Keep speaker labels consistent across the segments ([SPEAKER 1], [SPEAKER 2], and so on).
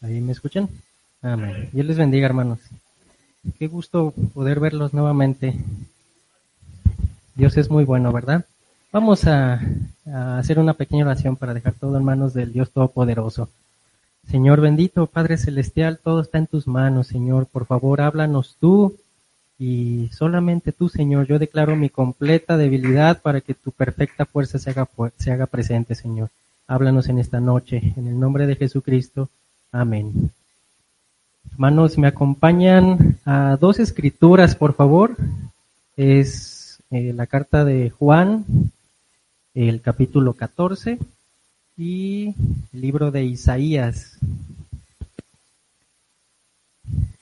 [SPEAKER 1] ¿Ahí me escuchan? Amén. Dios les bendiga, hermanos. Qué gusto poder verlos nuevamente. Dios es muy bueno, ¿verdad? Vamos a, hacer una pequeña oración para dejar todo en manos del Dios Todopoderoso. Señor bendito, Padre Celestial, todo está en tus manos, Señor. Por favor, háblanos tú y solamente tú, Señor. Yo declaro mi completa debilidad para que tu perfecta fuerza se haga, se haga presente, Señor. Háblanos en esta noche, en el nombre de Jesucristo. Amén. Hermanos, me acompañan a dos escrituras, por favor. Es eh, la carta de Juan, el capítulo 14, y el libro de Isaías.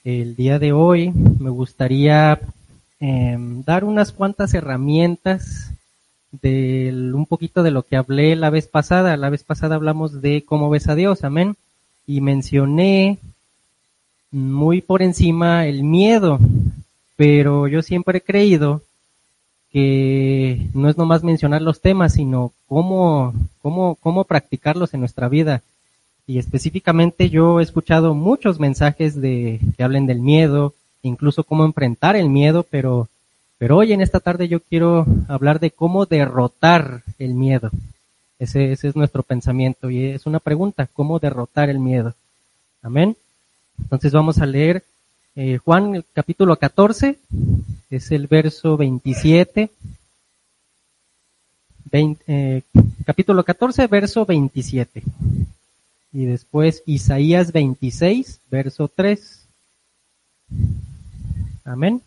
[SPEAKER 1] El día de hoy me gustaría em, dar unas cuantas herramientas de un poquito de lo que hablé la vez pasada. La vez pasada hablamos de cómo ves a Dios, amén. Y mencioné muy por encima el miedo, pero yo siempre he creído que no es nomás mencionar los temas, sino cómo, cómo, cómo practicarlos en nuestra vida. Y específicamente yo he escuchado muchos mensajes de que hablen del miedo, incluso cómo enfrentar el miedo, pero, pero hoy en esta tarde yo quiero hablar de cómo derrotar el miedo. Ese, ese es nuestro pensamiento y es una pregunta, ¿cómo derrotar el miedo? Amén. Entonces vamos a leer eh, Juan el capítulo 14, es el verso 27. Eh, capítulo 14, verso 27. Y después Isaías 26, verso 3. Amén.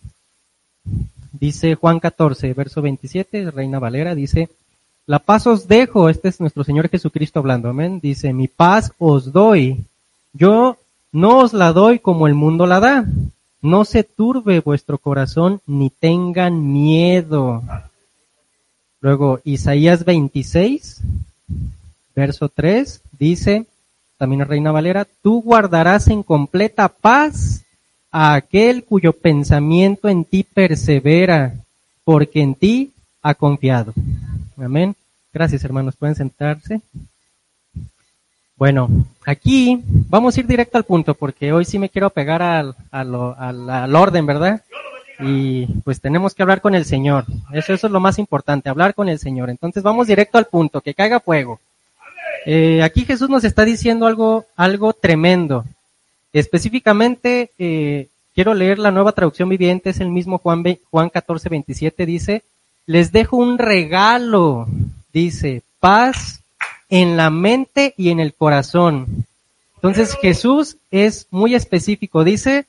[SPEAKER 1] Dice Juan 14, verso 27, Reina Valera, dice, la paz os dejo, este es nuestro Señor Jesucristo hablando, amén. Dice, mi paz os doy. Yo no os la doy como el mundo la da. No se turbe vuestro corazón ni tengan miedo. Luego, Isaías 26, verso 3, dice, también Reina Valera, tú guardarás en completa paz a aquel cuyo pensamiento en ti persevera, porque en ti ha confiado. Amén. Gracias, hermanos. Pueden sentarse. Bueno, aquí vamos a ir directo al punto porque hoy sí me quiero pegar al, al, orden, ¿verdad? Y pues tenemos que hablar con el Señor. Eso, eso es lo más importante, hablar con el Señor. Entonces vamos directo al punto, que caiga fuego. Eh, aquí Jesús nos está diciendo algo, algo tremendo. Específicamente, eh, quiero leer la nueva traducción viviente, es el mismo Juan, Juan 14, 27, dice, les dejo un regalo, dice, paz en la mente y en el corazón. Entonces Jesús es muy específico. Dice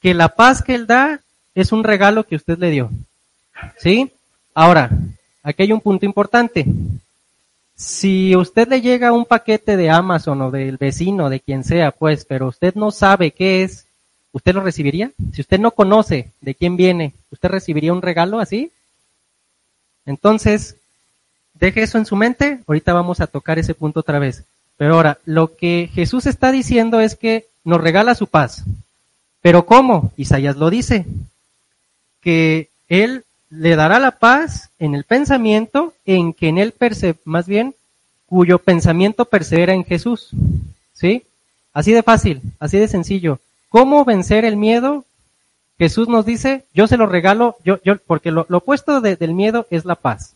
[SPEAKER 1] que la paz que Él da es un regalo que usted le dio. ¿Sí? Ahora, aquí hay un punto importante. Si usted le llega un paquete de Amazon o del vecino, de quien sea, pues, pero usted no sabe qué es, ¿usted lo recibiría? Si usted no conoce de quién viene, ¿usted recibiría un regalo así? Entonces, Deje eso en su mente, ahorita vamos a tocar ese punto otra vez. Pero ahora, lo que Jesús está diciendo es que nos regala su paz. Pero ¿cómo? Isaías lo dice, que Él le dará la paz en el pensamiento en que en Él perse más bien, cuyo pensamiento persevera en Jesús. ¿Sí? Así de fácil, así de sencillo. ¿Cómo vencer el miedo? Jesús nos dice, yo se lo regalo, yo, yo, porque lo, opuesto del miedo es la paz.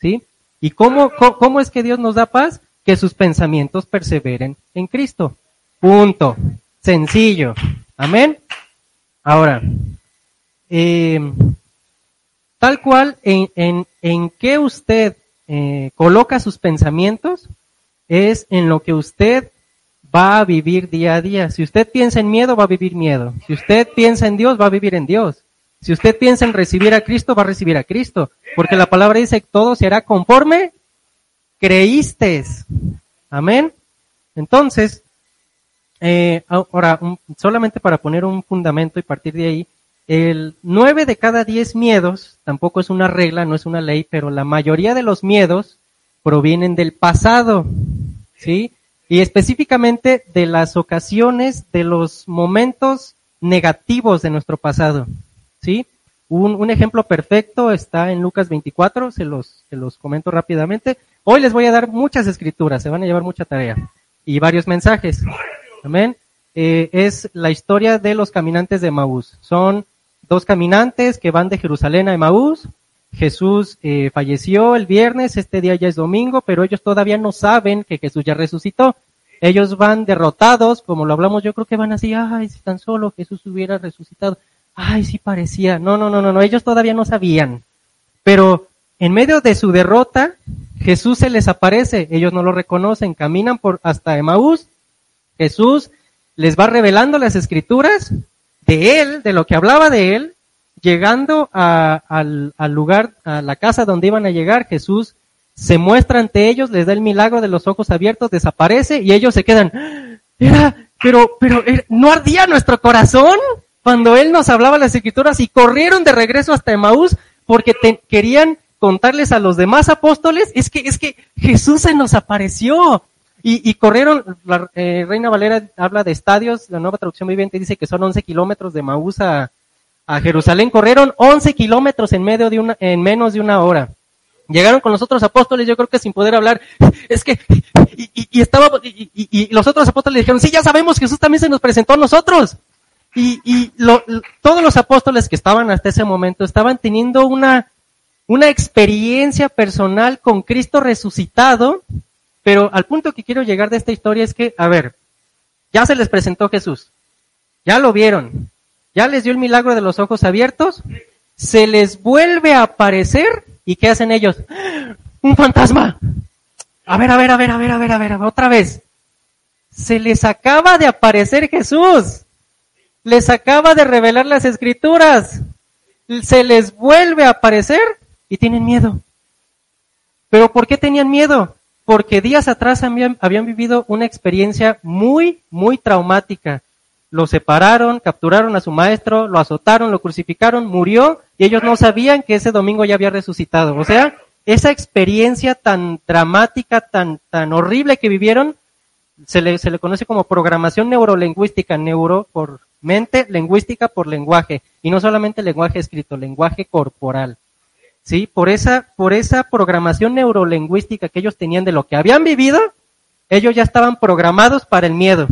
[SPEAKER 1] ¿Sí? ¿Y cómo, cómo, es que Dios nos da paz? Que sus pensamientos perseveren en Cristo. Punto. Sencillo. Amén. Ahora, eh, tal cual en, en, en que usted eh, coloca sus pensamientos es en lo que usted va a vivir día a día. Si usted piensa en miedo, va a vivir miedo. Si usted piensa en Dios, va a vivir en Dios. Si usted piensa en recibir a Cristo, va a recibir a Cristo. Porque la palabra dice que todo será conforme creíste. Amén. Entonces, eh, ahora, solamente para poner un fundamento y partir de ahí, el nueve de cada diez miedos, tampoco es una regla, no es una ley, pero la mayoría de los miedos provienen del pasado, ¿sí? Y específicamente de las ocasiones, de los momentos negativos de nuestro pasado. ¿Sí? Un, ejemplo perfecto está en Lucas 24, se los, se los comento rápidamente. Hoy les voy a dar muchas escrituras, se van a llevar mucha tarea y varios mensajes. Amén. eh, es la historia de los caminantes de Maús. Son dos caminantes que van de Jerusalén a Maús. Jesús eh, falleció el viernes, este día ya es domingo, pero ellos todavía no saben que Jesús ya resucitó. Ellos van derrotados, como lo hablamos, yo creo que van así, ay, si tan solo Jesús hubiera resucitado. Ay, sí parecía. No, no, no, no, no, ellos todavía no sabían. Pero en medio de su derrota, Jesús se les aparece, ellos no lo reconocen, caminan por hasta Emaús, Jesús les va revelando las escrituras de él, de lo que hablaba de él, llegando al, al lugar, a la casa donde iban a llegar, Jesús se muestra ante ellos, les da el milagro de los ojos abiertos, desaparece y ellos se quedan, era, pero, pero, ¿no ardía nuestro corazón cuando Él nos hablaba las escrituras y corrieron de regreso hasta Emaús porque querían contarles a los demás apóstoles? Es que, es que Jesús se nos apareció. Y, y corrieron, la eh, Reina Valera habla de estadios, la nueva traducción viviente dice que son 11 kilómetros de Maús a, a Jerusalén, corrieron 11 kilómetros en medio de una, en menos de una hora. Llegaron con los otros apóstoles, yo creo que sin poder hablar, es que, y, y, estaba, y, y, los otros apóstoles dijeron, sí, ya sabemos, Jesús también se nos presentó a nosotros. Y, y lo, todos los apóstoles que estaban hasta ese momento estaban teniendo una, una experiencia personal con Cristo resucitado, pero al punto que quiero llegar de esta historia es que, a ver, ya se les presentó Jesús, ya lo vieron, ya les dio el milagro de los ojos abiertos, se les vuelve a aparecer y ¿qué hacen ellos? Un fantasma. A ver, a ver, a ver, a ver, a ver, a ver, otra vez. Se les acaba de aparecer Jesús. Les acaba de revelar las escrituras. Se les vuelve a aparecer y tienen miedo. ¿Pero por qué tenían miedo? Porque días atrás habían, habían vivido una experiencia muy, muy traumática lo separaron, capturaron a su maestro, lo azotaron, lo crucificaron, murió y ellos no sabían que ese domingo ya había resucitado. O sea, esa experiencia tan dramática, tan, tan horrible que vivieron, se le, se le conoce como programación neurolingüística, neuro por mente, lingüística por lenguaje, y no solamente lenguaje escrito, lenguaje corporal. ¿Sí? Por esa, por esa programación neurolingüística que ellos tenían de lo que habían vivido, ellos ya estaban programados para el miedo.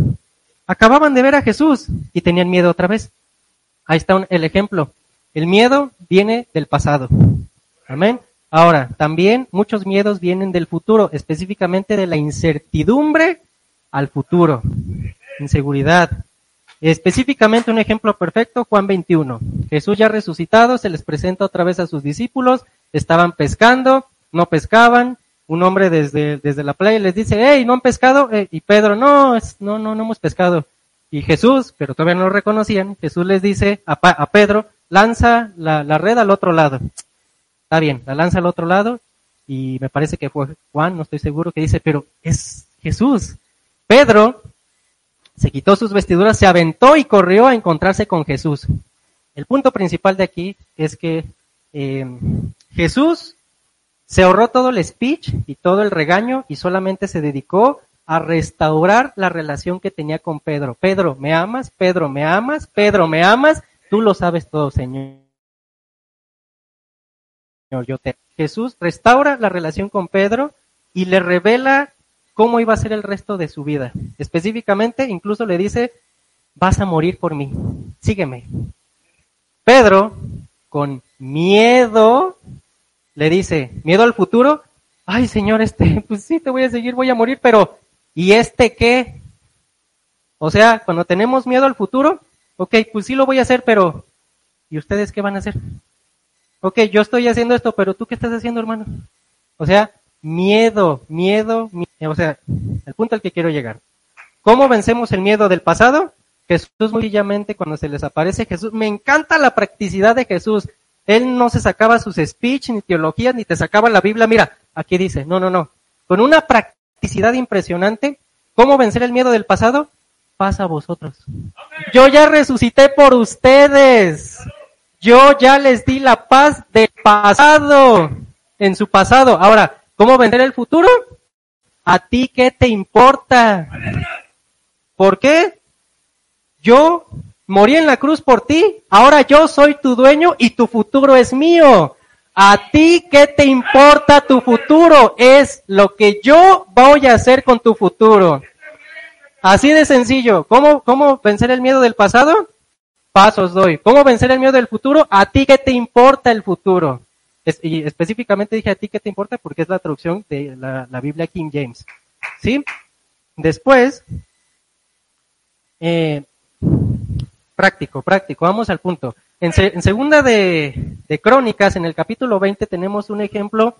[SPEAKER 1] Acababan de ver a Jesús y tenían miedo otra vez. Ahí está el ejemplo. El miedo viene del pasado. Amén. Ahora, también muchos miedos vienen del futuro, específicamente de la incertidumbre al futuro. Inseguridad. Específicamente un ejemplo perfecto, Juan 21. Jesús ya resucitado se les presenta otra vez a sus discípulos, estaban pescando, no pescaban, un hombre desde, desde la playa les dice, hey, ¿no han pescado? Eh, y Pedro, no, es, no, no, no hemos pescado. Y Jesús, pero todavía no lo reconocían, Jesús les dice a, a Pedro, lanza la, la, red al otro lado. Está bien, la lanza al otro lado y me parece que fue Juan, no estoy seguro, que dice, pero es Jesús. Pedro se quitó sus vestiduras, se aventó y corrió a encontrarse con Jesús. El punto principal de aquí es que eh, Jesús se ahorró todo el speech y todo el regaño y solamente se dedicó a restaurar la relación que tenía con Pedro. Pedro, ¿me amas? Pedro, ¿me amas? Pedro, ¿me amas? Tú lo sabes todo, Señor. Jesús restaura la relación con Pedro y le revela cómo iba a ser el resto de su vida. Específicamente, incluso le dice, vas a morir por mí, sígueme. Pedro, con miedo, le dice, ¿miedo al futuro? Ay, Señor, este, pues sí, te voy a seguir, voy a morir, pero ¿y este qué? O sea, cuando tenemos miedo al futuro, ok, pues sí lo voy a hacer, pero ¿y ustedes qué van a hacer? Ok, yo estoy haciendo esto, pero tú qué estás haciendo, hermano? O sea, miedo, miedo, miedo, o sea, el punto al que quiero llegar. ¿Cómo vencemos el miedo del pasado? Jesús muy sencillamente cuando se les aparece Jesús, me encanta la practicidad de Jesús. Él no se sacaba sus speech, ni teologías, ni te sacaba la Biblia. Mira, aquí dice, no, no, no. Con una practicidad impresionante, ¿cómo vencer el miedo del pasado? Pasa a vosotros. Yo ya resucité por ustedes. Yo ya les di la paz del pasado, en su pasado. Ahora, ¿cómo vencer el futuro? ¿A ti qué te importa? ¿Por qué? Yo Morí en la cruz por ti, ahora yo soy tu dueño y tu futuro es mío. A ti, ¿qué te importa tu futuro? Es lo que yo voy a hacer con tu futuro. Así de sencillo. ¿Cómo, cómo vencer el miedo del pasado? Pasos doy. ¿Cómo vencer el miedo del futuro? A ti que te importa el futuro. y específicamente dije a ti que te importa porque es la traducción de la, Biblia King James. ¿Sí? Después, eh, práctico, práctico. Vamos al punto. En, segunda de, Crónicas, en el capítulo 20, tenemos un ejemplo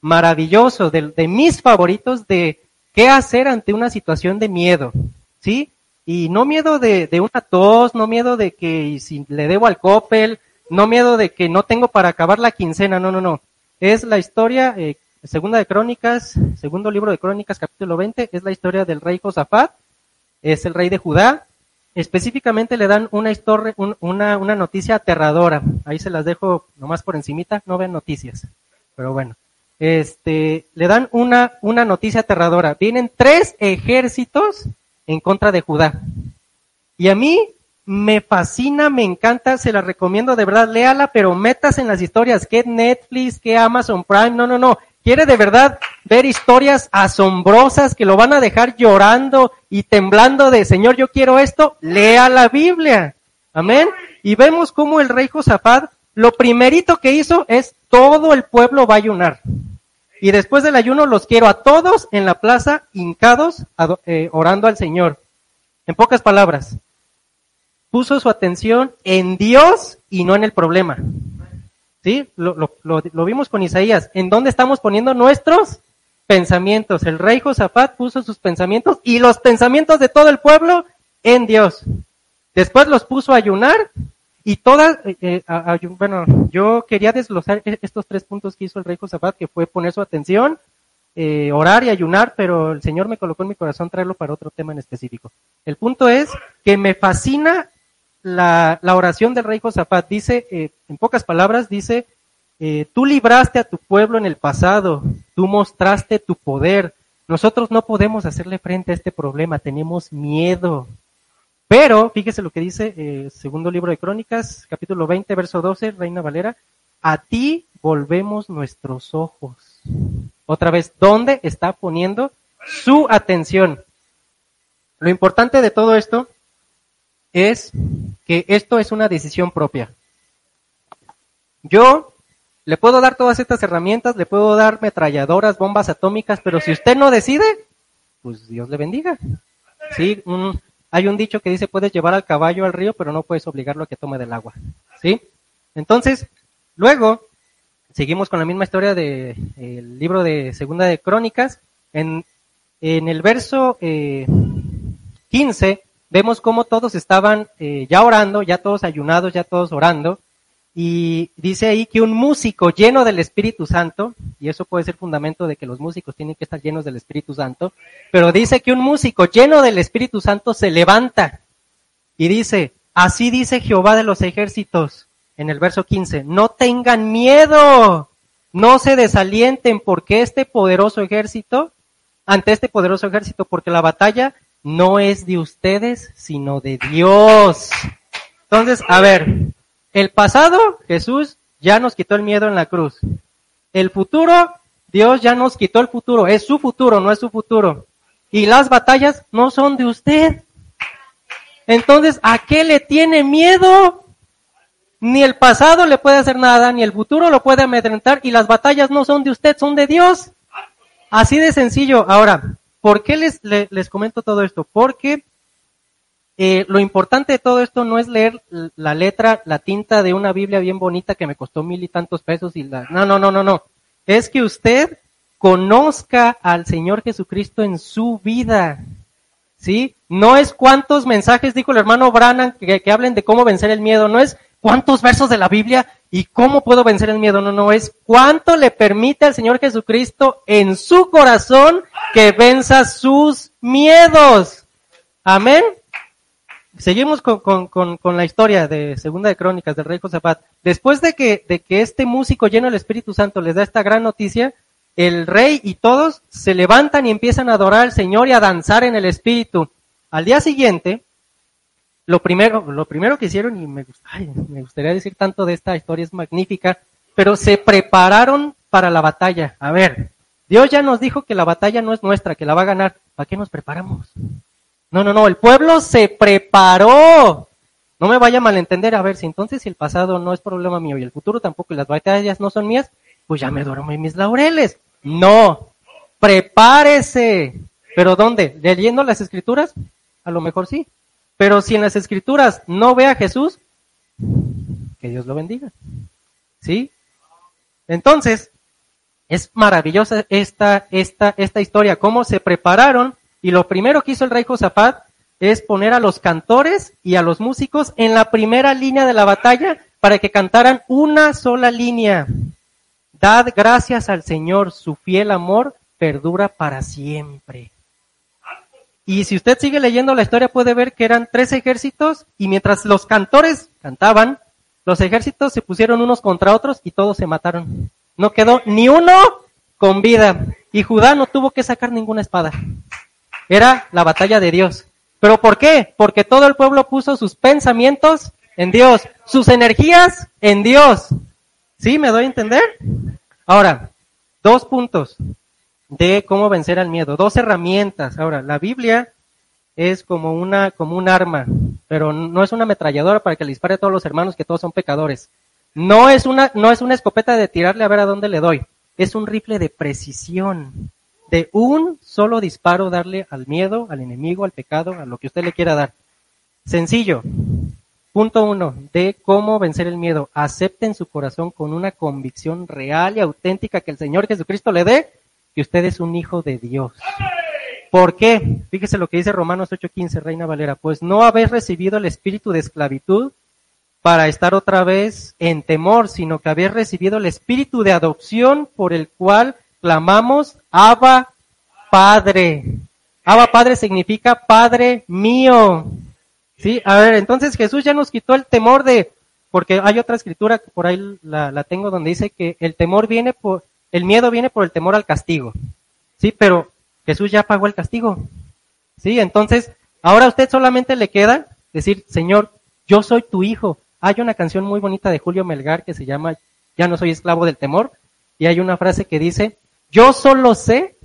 [SPEAKER 1] maravilloso de, mis favoritos de qué hacer ante una situación de miedo, ¿sí? Y no miedo de, una tos, no miedo de que si le debo al Coppel, no miedo de que no tengo para acabar la quincena, no, no, no. Es la historia, eh, segunda de Crónicas, segundo libro de Crónicas, capítulo 20, es la historia del rey Josafat, es el rey de Judá. Específicamente le dan una historia, una, noticia aterradora. Ahí se las dejo nomás por encimita, no ven noticias. Pero bueno este, le dan una, una noticia aterradora. Vienen tres ejércitos en contra de Judá. Y a mí me fascina, me encanta, se la recomiendo de verdad, léala, pero metas en las historias, que Netflix, que Amazon Prime, no, no, no. Quiere de verdad ver historias asombrosas que lo van a dejar llorando y temblando de Señor, yo quiero esto, lea la Biblia. Amén. Y vemos cómo el rey Josafat, lo primerito que hizo es todo el pueblo va a ayunar. Y después del ayuno los quiero a todos en la plaza, hincados, eh, orando al Señor. En pocas palabras, puso su atención en Dios y no en el problema. ¿Sí? Lo, lo, vimos con Isaías. ¿En dónde estamos poniendo nuestros pensamientos? El rey Josafat puso sus pensamientos y los pensamientos de todo el pueblo en Dios. Después los puso a ayunar y todas, eh, eh bueno, yo quería desglosar e-, estos tres puntos que hizo el rey Josafat, que fue poner su atención, eh, orar y ayunar, pero el Señor me colocó en mi corazón traerlo para otro tema en específico. El punto es que me fascina la, la oración del rey Josafat. Dice, eh, en pocas palabras, dice, eh, tú libraste a tu pueblo en el pasado, tú mostraste tu poder. Nosotros no podemos hacerle frente a este problema, tenemos miedo. Pero, fíjese lo que dice eh, segundo libro de Crónicas, capítulo 20, verso 12, Reina Valera, a ti volvemos nuestros ojos. Otra vez, ¿dónde está poniendo su atención? Lo importante de todo esto es que esto es una decisión propia. Yo le puedo dar todas estas herramientas, le puedo dar metralladoras, bombas atómicas, pero si usted no decide, pues Dios le bendiga. Sí, un, hay un dicho que dice puedes llevar al caballo al río, pero no puedes obligarlo a que tome del agua. ¿Sí? Entonces, luego, seguimos con la misma historia del de, libro de Segunda de Crónicas. En, en el verso eh, 15 vemos cómo todos estaban eh, ya orando, ya todos ayunados, ya todos orando. Y dice ahí que un músico lleno del Espíritu Santo, y eso puede ser fundamento de que los músicos tienen que estar llenos del Espíritu Santo, pero dice que un músico lleno del Espíritu Santo se levanta y dice, así dice Jehová de los ejércitos, en el verso 15, no tengan miedo, no se desalienten porque este poderoso ejército, ante este poderoso ejército, porque la batalla no es de ustedes, sino de Dios. Entonces, a ver, el pasado, Jesús ya nos quitó el miedo en la cruz. El futuro, Dios ya nos quitó el futuro. Es su futuro, no es su futuro. Y las batallas no son de usted. Entonces, ¿a qué le tiene miedo? Ni el pasado le puede hacer nada, ni el futuro lo puede amedrentar, y las batallas no son de usted, son de Dios. Así de sencillo. Ahora, ¿por qué les, les, les comento todo esto? Porque eh, lo importante de todo esto no es leer la letra, la tinta de una Biblia bien bonita que me costó mil y tantos pesos y la, no, no, no, no, no. Es que usted conozca al Señor Jesucristo en su vida. ¿Sí? No es cuántos mensajes dijo el hermano Branham que, que hablen de cómo vencer el miedo, no es cuántos versos de la Biblia y cómo puedo vencer el miedo, no, no, es cuánto le permite al Señor Jesucristo en su corazón que venza sus miedos. Amén. Seguimos con, con, con, la historia de Segunda de Crónicas del rey Josafat. Después de que, de que este músico lleno del Espíritu Santo les da esta gran noticia, el rey y todos se levantan y empiezan a adorar al Señor y a danzar en el Espíritu. Al día siguiente, lo primero, lo primero que hicieron, y me, me gustaría decir tanto de esta historia, es magnífica, pero se prepararon para la batalla. A ver, Dios ya nos dijo que la batalla no es nuestra, que la va a ganar. ¿Para qué nos preparamos? No, no, no, el pueblo se preparó. No me vaya a malentender, a ver, si entonces el pasado no es problema mío y el futuro tampoco y las batallas no son mías, pues ya me duermo en mis laureles. No, prepárese. ¿Pero dónde? ¿Leyendo las escrituras? A lo mejor sí. Pero si en las escrituras no ve a Jesús, que Dios lo bendiga. ¿Sí? Entonces, es maravillosa esta, esta, esta historia, cómo se prepararon y lo primero que hizo el rey Josafat es poner a los cantores y a los músicos en la primera línea de la batalla para que cantaran una sola línea. Dad gracias al Señor, su fiel amor perdura para siempre. Y si usted sigue leyendo la historia puede ver que eran tres ejércitos y mientras los cantores cantaban, los ejércitos se pusieron unos contra otros y todos se mataron. No quedó ni uno con vida. Y Judá no tuvo que sacar ninguna espada. Era la batalla de Dios. ¿Pero por qué? Porque todo el pueblo puso sus pensamientos en Dios, sus energías en Dios. ¿Sí? ¿Me doy a entender? Ahora, dos puntos de cómo vencer al miedo, dos herramientas. Ahora, la Biblia es como una, como un arma, pero no es una ametralladora para que le dispare a todos los hermanos que todos son pecadores. No es una, no es una escopeta de tirarle a ver a dónde le doy. Es un rifle de precisión. De un solo disparo darle al miedo, al enemigo, al pecado, a lo que usted le quiera dar. Sencillo. Punto uno, de cómo vencer el miedo. Acepte en su corazón con una convicción real y auténtica que el Señor Jesucristo le dé que usted es un hijo de Dios. ¿Por qué? Fíjese lo que dice Romanos 8:15, Reina Valera. Pues no habéis recibido el espíritu de esclavitud para estar otra vez en temor, sino que habéis recibido el espíritu de adopción por el cual clamamos, Abba Padre. Abba Padre significa Padre mío. Sí, a ver, entonces Jesús ya nos quitó el temor de, porque hay otra escritura que por ahí la, la tengo donde dice que el temor viene por, el miedo viene por el temor al castigo. Sí, pero Jesús ya pagó el castigo. Sí, entonces, ahora a usted solamente le queda decir, Señor, yo soy tu hijo. Hay una canción muy bonita de Julio Melgar que se llama Ya no soy esclavo del temor. Y hay una frase que dice, yo solo sé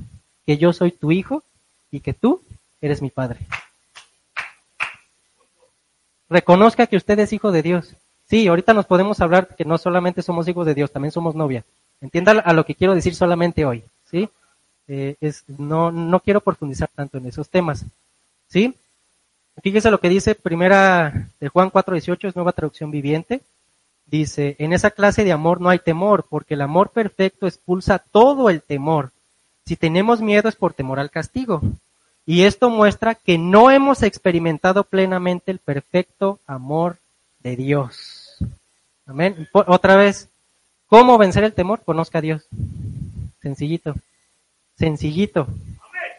[SPEAKER 1] que yo soy tu hijo y que tú eres mi padre. Reconozca que usted es hijo de Dios. Sí, ahorita nos podemos hablar que no solamente somos hijos de Dios, también somos novia. Entienda a lo que quiero decir solamente hoy, ¿sí? Eh, es, no, no quiero profundizar tanto en esos temas, ¿sí? Fíjese lo que dice primera de Juan 4:18, es nueva traducción viviente. Dice, en esa clase de amor no hay temor, porque el amor perfecto expulsa todo el temor. Si tenemos miedo es por temor al castigo. Y esto muestra que no hemos experimentado plenamente el perfecto amor de Dios. Amén. Otra vez, ¿Cómo vencer el temor? Conozca a Dios. Sencillito. Sencillito.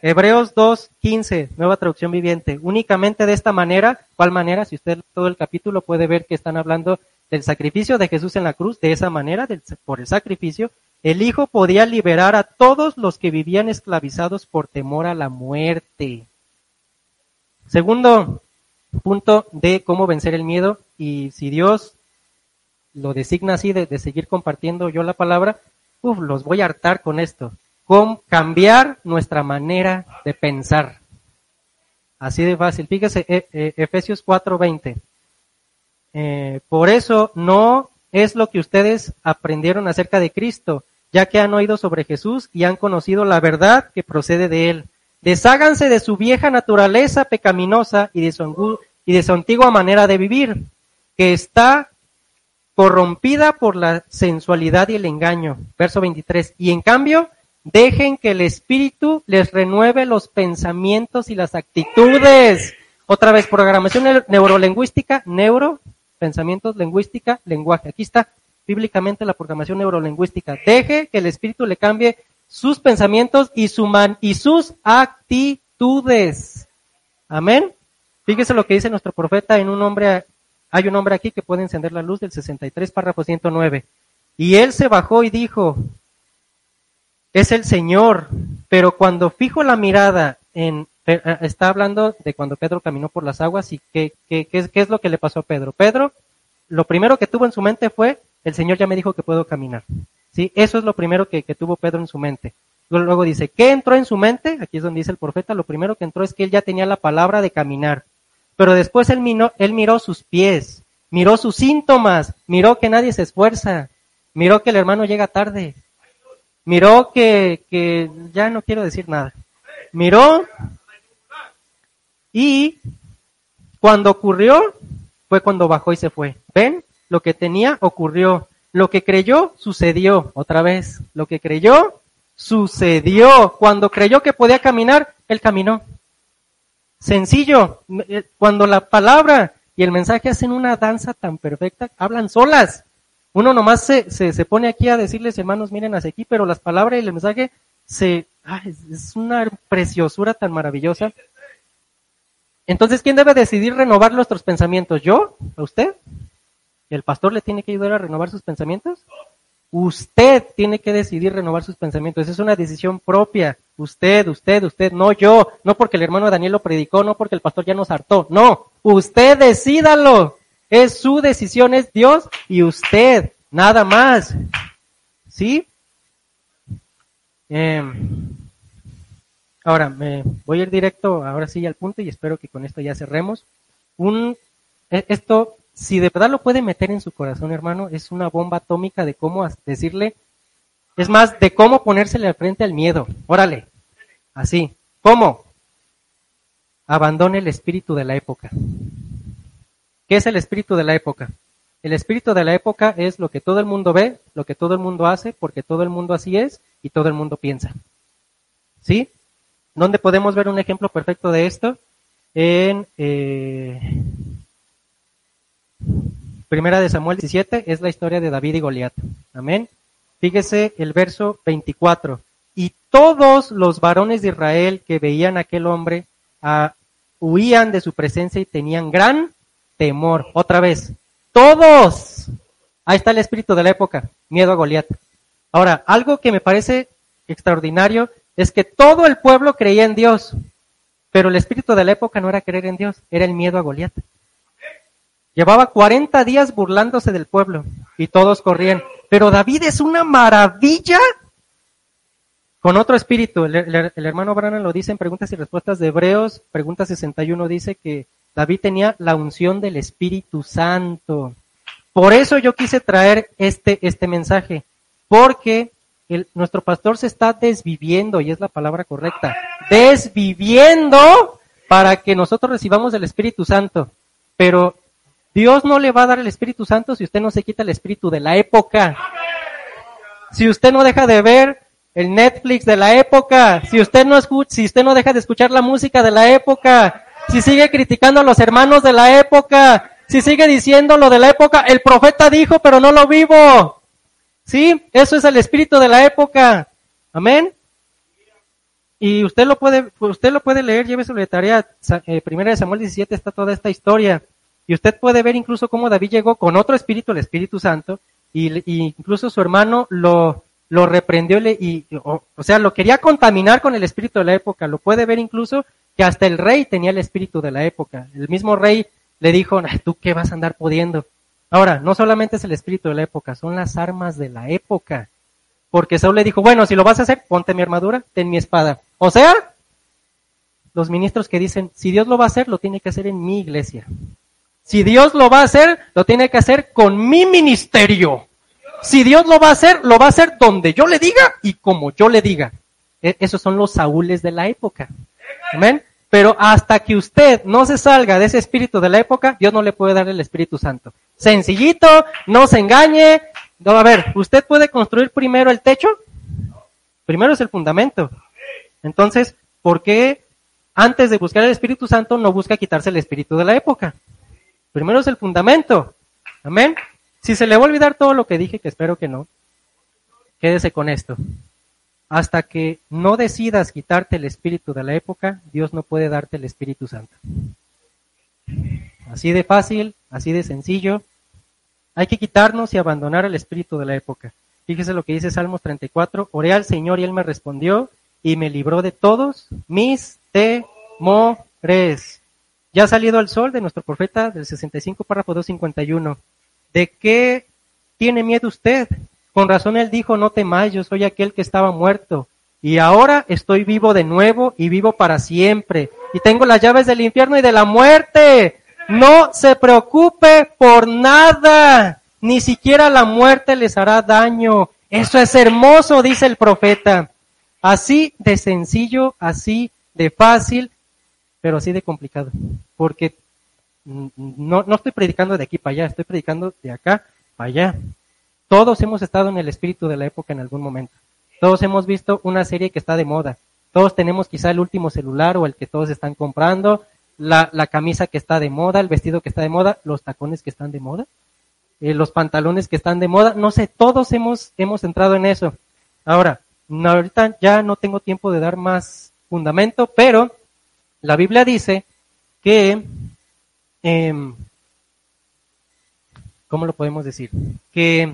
[SPEAKER 1] Hebreos 2.15, nueva traducción viviente. Únicamente de esta manera, ¿cuál manera? Si usted todo el capítulo puede ver que están hablando del sacrificio de Jesús en la cruz, de esa manera, por el sacrificio, el Hijo podía liberar a todos los que vivían esclavizados por temor a la muerte. Segundo punto de cómo vencer el miedo, y si Dios lo designa así de, seguir compartiendo yo la palabra, uf, los voy a hartar con esto. Con cambiar nuestra manera de pensar. Así de fácil. Fíjese, e, e, Efesios 4:20. Eh, por eso no es lo que ustedes aprendieron acerca de Cristo, ya que han oído sobre Jesús y han conocido la verdad que procede de Él. Desháganse de su vieja naturaleza pecaminosa y de su, y de su antigua manera de vivir, que está corrompida por la sensualidad y el engaño. Verso 23. Y en cambio, dejen que el Espíritu les renueve los pensamientos y las actitudes. Otra vez, programación neurolingüística, neuro, pensamientos, lingüística, lenguaje. Aquí está bíblicamente la programación neurolingüística. Deje que el Espíritu le cambie sus pensamientos y, su man, y sus actitudes. Amén. Fíjese lo que dice nuestro profeta en un hombre hay un hombre aquí que puede encender la luz del 63, párrafo 109. Y él se bajó y dijo, es el Señor, pero cuando fijo la mirada en, eh, eh, está hablando de cuando Pedro caminó por las aguas y qué, qué, qué, es lo que le pasó a Pedro. Pedro, lo primero que tuvo en su mente fue, el Señor ya me dijo que puedo caminar. ¿Sí? Eso es lo primero que, que tuvo Pedro en su mente. Luego dice, ¿qué entró en su mente? Aquí es donde dice el profeta, lo primero que entró es que él ya tenía la palabra de caminar. Pero después él miró, él miró sus pies, miró sus síntomas, miró que nadie se esfuerza, miró que el hermano llega tarde, miró que, que ya no quiero decir nada. Miró y cuando ocurrió fue cuando bajó y se fue. ¿Ven? Lo que tenía ocurrió. Lo que creyó sucedió. Otra vez. Lo que creyó sucedió. Cuando creyó que podía caminar, él caminó. Sencillo. Eh, cuando la palabra y el mensaje hacen una danza tan perfecta, hablan solas. Uno nomás se, se, pone aquí a decirles, hermanos, miren hacia aquí, pero las palabras y el mensaje se, es una preciosura tan maravillosa. Entonces, ¿quién debe decidir renovar nuestros pensamientos? ¿Yo? ¿A usted? ¿El pastor le tiene que ayudar a renovar sus pensamientos? Usted tiene que decidir renovar sus pensamientos. Es una decisión propia. Usted, usted, usted, no yo. No porque el hermano Daniel lo predicó, no porque el pastor ya nos hartó. No, usted decídalo. Es su decisión, es Dios y usted. Nada más. ¿Sí? Eh, Ahora, me voy a ir directo ahora sí al punto y espero que con esto ya cerremos. Un, e, esto, si de verdad lo puede meter en su corazón, hermano, es una bomba atómica de cómo decirle, es más, de cómo ponérsele al frente al miedo. Órale, así. ¿Cómo? Abandone el espíritu de la época. ¿Qué es el espíritu de la época? El espíritu de la época es lo que todo el mundo ve, lo que todo el mundo hace, porque todo el mundo así es y todo el mundo piensa. ¿Sí? ¿Dónde podemos ver un ejemplo perfecto de esto? En eh, Primera de Samuel 17 es la historia de David y Goliat. Amén. Fíjese el verso 24. Y todos los varones de Israel que veían a aquel hombre ah, huían de su presencia y tenían gran temor. Otra vez. Todos. Ahí está el espíritu de la época. Miedo a Goliat. Ahora, algo que me parece extraordinario es que todo el pueblo creía en Dios, pero el espíritu de la época no era creer en Dios, era el miedo a Goliat. Llevaba 40 días burlándose del pueblo y todos corrían. Pero David es una maravilla con otro espíritu. El, hermano Brana lo dice en Preguntas y Respuestas de Hebreos, pregunta 61 dice que David tenía la unción del Espíritu Santo. Por eso yo quise traer este, este mensaje, porque nuestro pastor se está desviviendo, y es la palabra correcta, desviviendo para que nosotros recibamos el Espíritu Santo. Pero Dios no le va a dar el Espíritu Santo si usted no se quita el Espíritu de la época. Si usted no deja de ver el Netflix de la época, si usted no escucha, si usted no deja de escuchar la música de la época, si sigue criticando a los hermanos de la época, si sigue diciendo lo de la época, el profeta dijo, pero no lo vivo. Sí, eso es el espíritu de la época. Amén. Y usted lo puede, usted lo puede leer, lleve de tarea. Eh, primera de Samuel 17 está toda esta historia. Y usted puede ver incluso cómo David llegó con otro espíritu, el Espíritu Santo, y, incluso su hermano lo, lo reprendió y, o, sea, lo quería contaminar con el espíritu de la época. Lo puede ver incluso que hasta el rey tenía el espíritu de la época. El mismo rey le dijo, ¿tú qué vas a andar pudiendo? Ahora, no solamente es el espíritu de la época, son las armas de la época. Porque Saúl le dijo, bueno, si lo vas a hacer, ponte mi armadura, ten mi espada. O sea, los ministros que dicen, si Dios lo va a hacer, lo tiene que hacer en mi iglesia. Si Dios lo va a hacer, lo tiene que hacer con mi ministerio. Si Dios lo va a hacer, lo va a hacer donde yo le diga y como yo le diga. E-, esos son los Saúles de la época. Amén. Pero hasta que usted no se salga de ese espíritu de la época, Dios no le puede dar el Espíritu Santo. Sencillito, no se engañe. No, a ver, ¿usted puede construir primero el techo? Primero es el fundamento. Entonces, ¿por qué antes de buscar el Espíritu Santo no busca quitarse el espíritu de la época? Primero es el fundamento. Amén. Si se le va a olvidar todo lo que dije, que espero que no, quédese con esto. Hasta que no decidas quitarte el espíritu de la época, Dios no puede darte el Espíritu Santo. Así de fácil, así de sencillo. Hay que quitarnos y abandonar el espíritu de la época. Fíjese lo que dice Salmos 34. Oré al Señor y Él me respondió y me libró de todos mis temores. Ya ha salido el sol de nuestro profeta del 65, párrafo 251. ¿De qué tiene miedo usted? Con razón él dijo, no temáis, yo soy aquel que estaba muerto y ahora estoy vivo de nuevo y vivo para siempre. Y tengo las llaves del infierno y de la muerte. No se preocupe por nada. Ni siquiera la muerte les hará daño. Eso es hermoso, dice el profeta. Así de sencillo, así de fácil, pero así de complicado. Porque no, no estoy predicando de aquí para allá, estoy predicando de acá para allá. Todos hemos estado en el espíritu de la época en algún momento. Todos hemos visto una serie que está de moda. Todos tenemos quizá el último celular o el que todos están comprando, la, la camisa que está de moda, el vestido que está de moda, los tacones que están de moda, eh, los pantalones que están de moda. No sé, todos hemos, hemos entrado en eso. Ahora, ahorita ya no tengo tiempo de dar más fundamento, pero la Biblia dice que, eh, ¿cómo lo podemos decir? Que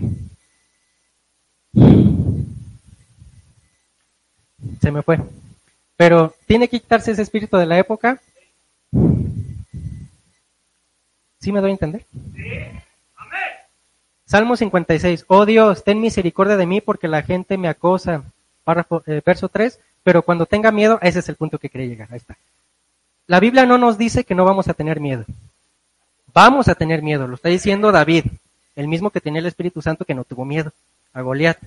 [SPEAKER 1] se me fue. Pero tiene que quitarse ese espíritu de la época. ¿Sí me doy a entender? Salmo 56. Oh Dios, ten misericordia de mí porque la gente me acosa. Eh, verso 3. Pero cuando tenga miedo, ese es el punto que quería llegar. Ahí está. La Biblia no nos dice que no vamos a tener miedo. Vamos a tener miedo. Lo está diciendo David, el mismo que tenía el Espíritu Santo que no tuvo miedo a Goliat.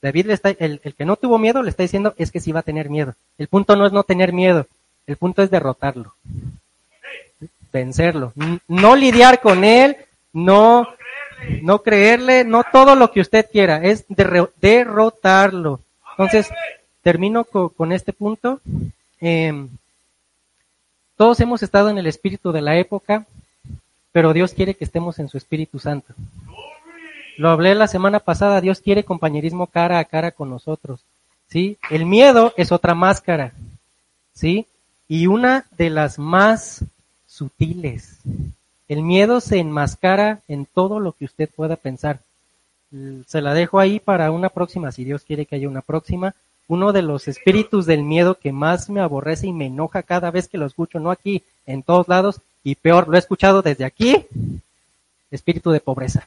[SPEAKER 1] David le está, el, el, que no tuvo miedo le está diciendo es que sí va a tener miedo. El punto no es no tener miedo, el punto es derrotarlo, vencerlo, no lidiar con él, no, no creerle, no todo lo que usted quiera, es derrotarlo. Entonces, termino con, este punto. Eh, todos hemos estado en el espíritu de la época, pero Dios quiere que estemos en su Espíritu Santo. Lo hablé la semana pasada, Dios quiere compañerismo cara a cara con nosotros. ¿Sí? El miedo es otra máscara. ¿Sí? Y una de las más sutiles. El miedo se enmascara en todo lo que usted pueda pensar. Se la dejo ahí para una próxima, si Dios quiere que haya una próxima. Uno de los espíritus del miedo que más me aborrece y me enoja cada vez que lo escucho, no aquí, en todos lados, y peor, lo he escuchado desde aquí, espíritu de pobreza.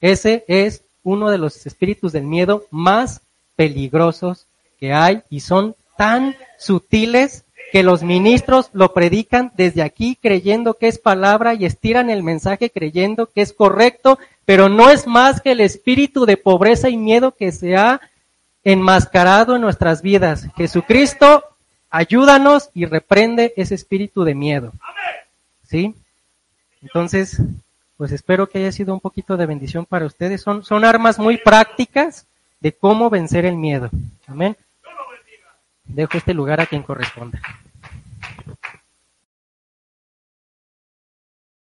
[SPEAKER 1] Ese es uno de los espíritus del miedo más peligrosos que hay y son tan sutiles que los ministros lo predican desde aquí creyendo que es palabra y estiran el mensaje creyendo que es correcto, pero no es más que el espíritu de pobreza y miedo que se ha enmascarado en nuestras vidas. Jesucristo, ayúdanos y reprende ese espíritu de miedo. ¿Sí? Entonces, pues espero que haya sido un poquito de bendición para ustedes. Son, son armas muy prácticas de cómo vencer el miedo. Amén. Dejo este lugar a quien corresponda.